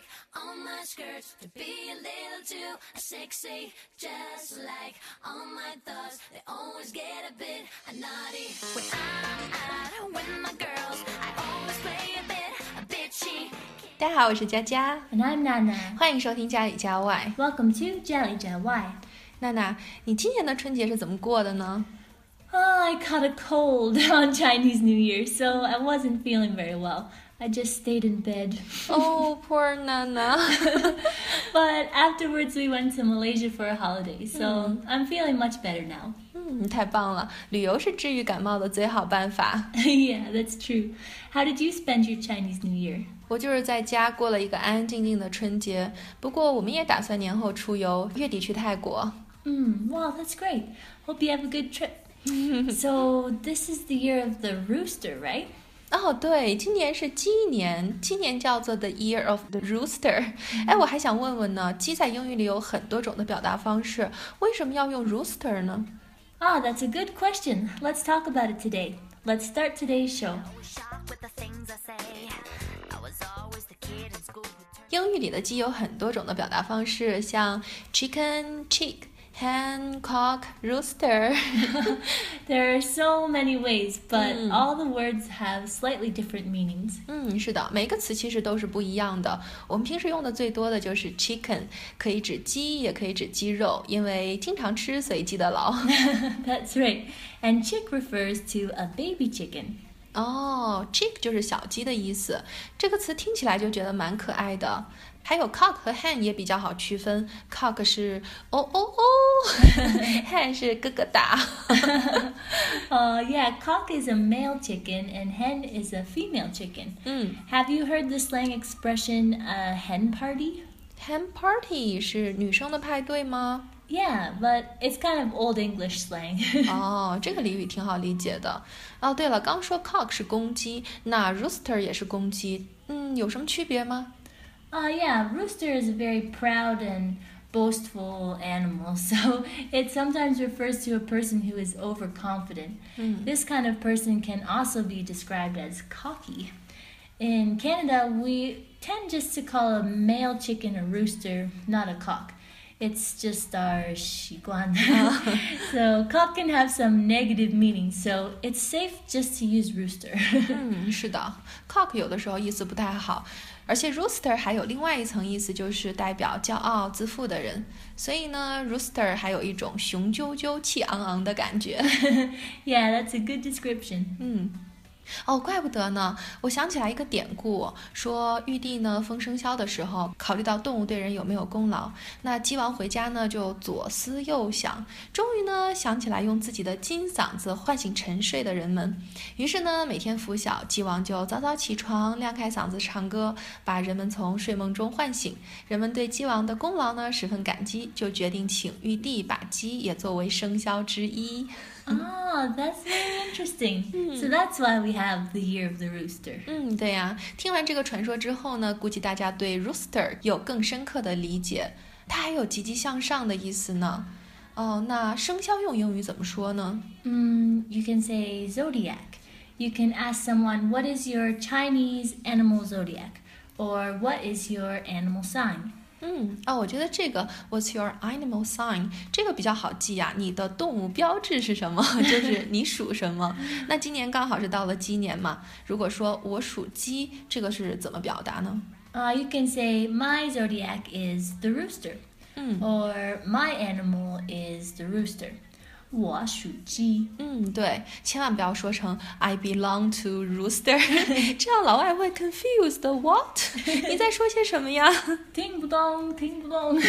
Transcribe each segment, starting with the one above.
like all my skirts to be a little too sexy. Just like all my thoughts, they always get a bit naughty. When I'm out with my girls, I always play a bit bitchy. 大家好，我是佳佳， And I'm Nana. 欢迎收听家里家外。 Welcome to Jelly Jet Y. 娜娜，你今年的春节是怎么过的呢？ Oh, I caught a cold on Chinese New Year, so I wasn't feeling very well. I just stayed in bed. 哦、p o o r 娜娜。 But afterwards, we went to Malaysia for a holiday, so I'm feeling much better now. 嗯，太棒了，旅游是治愈感冒的最好办法。 yeah, that's true. How did you spend your Chinese New Year? 我就是在家过了一个安安静静的春节，不过我们也打算年后出游，月底去泰国。 Hmm, wow, that's great. Hope you have a good trip. so, this is the year of the rooster, right? 哦，对，今年是鸡年，今年叫做 The Year of the Rooster。哎，我还想问问呢，鸡在英语里有很多种的表达方式，为什么要用 rooster 呢？ Ah, that's a good question. Let's talk about it today. Let's start today's show. Shocked with the things I say. I was always the kid in school who turned 英语里的鸡有很多种的表达方式，像 chicken、chick、 hen、cock、rooster。 There are so many ways, but all the words have slightly different meanings. 嗯，是的，每个词其实都是不一样的。我们平时用的最多的就是 chicken，可以指鸡，也可以指鸡肉，因为经常吃，所以记得牢。 That's right. And chick refers to a baby chicken. 哦，chick 就是小鸡的意思，这个词听起来就觉得蛮可爱的。 还有 cock 和 hen 也比较好区分，cock 是哦哦哦，hen 是咯咯哒。 Uh, yeah, cock is a male chicken and hen is a female chicken. 嗯 Have you heard the slang expression a hen party? ，hen party 是女生的派对吗？ Yeah, but it's kind of old English slang. 哦，这个俚语挺好理解的。哦，对了，刚说 cock 是公鸡，那 rooster 也是公鸡，嗯，有什么区别吗？ Uh, yeah, rooster is a very proud and boastful animal, so it sometimes refers to a person who is overconfident. This kind of person can also be described as cocky. In Canada, we tend just to call a male chicken a rooster, not a cock. It's just our 习惯. so cock can have some negative meaning, so it's safe just to use rooster. 嗯，是的，cock 有的时候意思不太好， 而且 rooster 还有另外一层意思，就是代表骄傲自负的人。所以呢，rooster 还有一种雄赳赳、气昂昂的感觉。yeah, that's a good description. 嗯，哦，怪不得呢！我想起来一个典故，说玉帝呢封生肖的时候，考虑到动物对人有没有功劳，那鸡王回家呢就左思右想，终于呢想起来用自己的金嗓子唤醒沉睡的人们。于是呢，每天拂晓，鸡王就早早起床，亮开嗓子唱歌，把人们从睡梦中唤醒。人们对鸡王的功劳呢十分感激，就决定请玉帝把鸡也作为生肖之一。Ah, that's very interesting. So that's why we have the year of the rooster. 嗯，对呀。听完这个传说之后呢，估计大家对 rooster 有更深刻的理解，它还有积极向上的意思呢。哦，那生肖用英语怎么说呢？ Mm, you can say zodiac. You can ask someone, What is your Chinese animal zodiac? Or what is your animal sign? 嗯，哦，我觉得这个 What's your animal sign？这个比较好记呀、你的动物标志是什么？就是你属什么。那今年刚好是到了鸡年嘛。如果说我属鸡，这个是怎么表达呢？Uh, you can say, My zodiac is the rooster. 嗯 Or my animal is the rooster. 我属鸡.嗯，对，千万不要说成 I belong to rooster，这样老外会 confused。What？你在说些什么呀？听不懂，听不懂。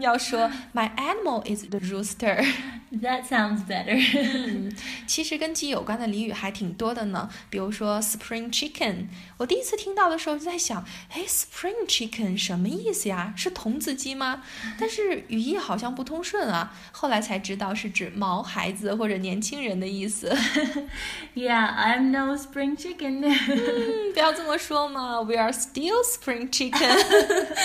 要说 My animal is the rooster。that sounds better. 嗯，其实跟鸡有关的俚语还挺多的呢，比如说 spring chicken。我第一次听到的时候就在想，哎，spring chicken 什么意思呀？是童子鸡吗？但是语义好像不通顺啊。后来才知道是指毛孩子或者年轻人的意思。 yeah, I'm no spring chicken. 嗯，不要这么说嘛，We are still spring chicken。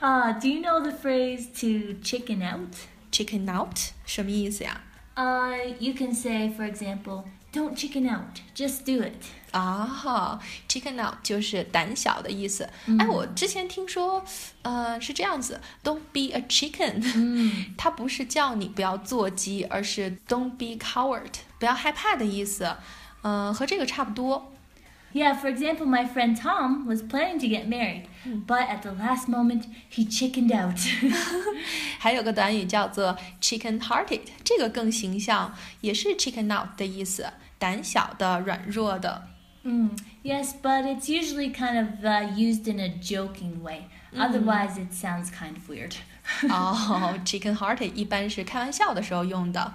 uh, do you know the phrase to chicken out? Chicken out 什么意思呀？ Uh, you can say, for example, don't chicken out. Just do it. 啊，chicken out 就是胆小的意思。哎，我之前听说，呃，是这样子，don't be a chicken，它不是叫你不要做鸡，而是 don't be coward，不要害怕的意思。嗯、和这个差不多。 Yeah, for example, my friend Tom was planning to get married, but at the last moment, he chickened out. 还有个短语叫做 chicken-hearted，这个更形象，也是 chicken out 的意思， 胆小的、软弱的。 Mm, yes, but it's usually kind of uh, used in a joking way. Otherwise, it sounds kind of weird. 哦，chicken-hearted 一般是开玩笑的时候用的。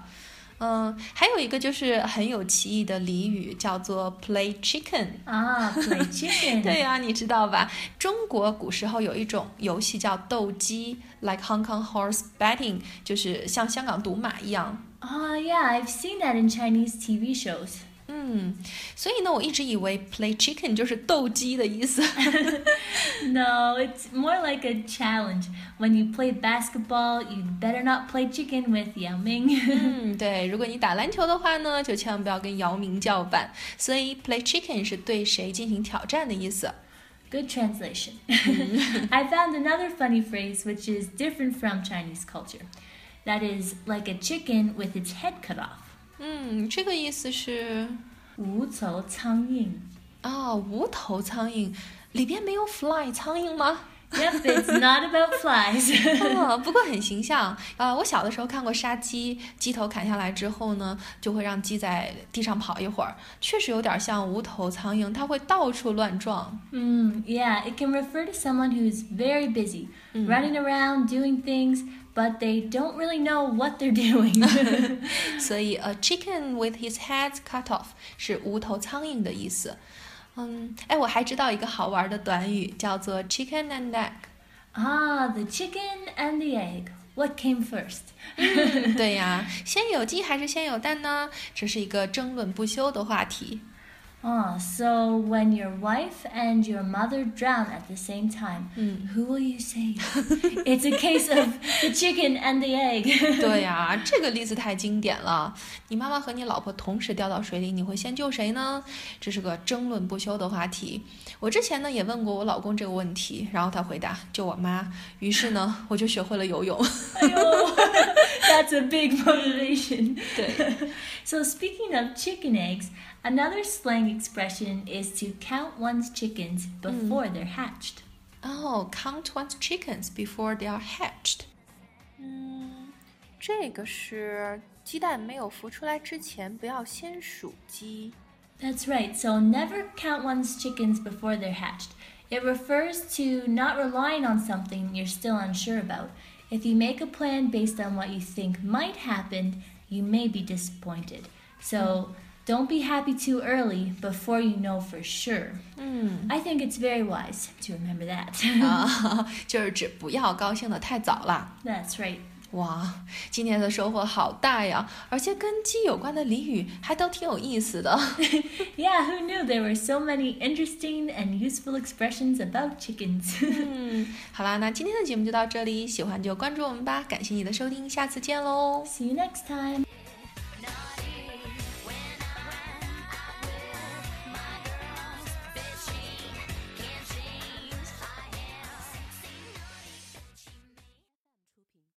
嗯，还有一个就是很有歧义的俚语，叫做 play chicken。 ah, play chicken. 对呀、你知道吧？中国古时候有一种游戏叫斗鸡，like Hong Kong horse betting，就是像香港赌马一样。 Ah, yeah, I've seen that in Chinese TV shows. 嗯，所以呢，我一直以为 play chicken 就是斗鸡的意思。 No, it's more like a challenge. When you play basketball, you'd better not play chicken with Yao Ming. 嗯，对，如果你打篮球的话呢，就千万不要跟姚明叫板。所以 play chicken 是对谁进行挑战的意思。 Good translation. I found another funny phrase which is different from Chinese culture. That is like a chicken with its head cut off. 嗯，这个意思是无头苍蝇.啊、无头苍蝇里边没有 fly 苍蝇吗？Yep, it's not about flies. 啊，不过很形象。呃，我小的时候看过杀鸡，鸡头砍下来之后呢，就会让鸡在地上跑一会儿，确实有点像无头苍蝇，它会到处乱撞。 Mm, yeah, it can refer to someone who's very busy, running around doing things, but they don't really know what they're doing. 所以，a chicken with his head cut off 是无头苍蝇的意思。 嗯，哎，我还知道一个好玩的短语，叫做 chicken and egg。ah, the chicken and the egg. What came first? 对呀，先有鸡还是先有蛋呢？这是一个争论不休的话题。Ah, so when your wife and your mother drown at the same time, who will you save? it's a case of the chicken and the egg. 对呀，这个例子太经典了。你妈妈和你老婆同时掉到水里，你会先救谁呢？这是个争论不休的话题。我之前呢也问过我老公这个问题，然后他回答救我妈。于是呢，我就学会了游泳。That's a big motivation. 对， So, speaking of chicken eggs, another slang expression is to count one's chickens before they're hatched. 哦、c o u n t one's chickens before they are hatched。嗯，这个是鸡蛋没有孵出来之前，不要先数鸡。 That's right, so never count one's chickens before they're hatched. It refers to not relying on something you're still unsure about. If you make a plan based on what you think might happen, you may be disappointed. So don't be happy too early before you know for sure. 嗯 I think it's very wise to remember that. 啊，就是指不要高兴的太早了。 That's right. 哇，今天的收获好大呀！而且跟鸡有关的俚语还都挺有意思的。Yeah, who knew there were so many interesting and useful expressions about chickens? 嗯，好啦，那今天的节目就到这里，喜欢就关注我们吧，感谢你的收听，下次见喽。See you next time.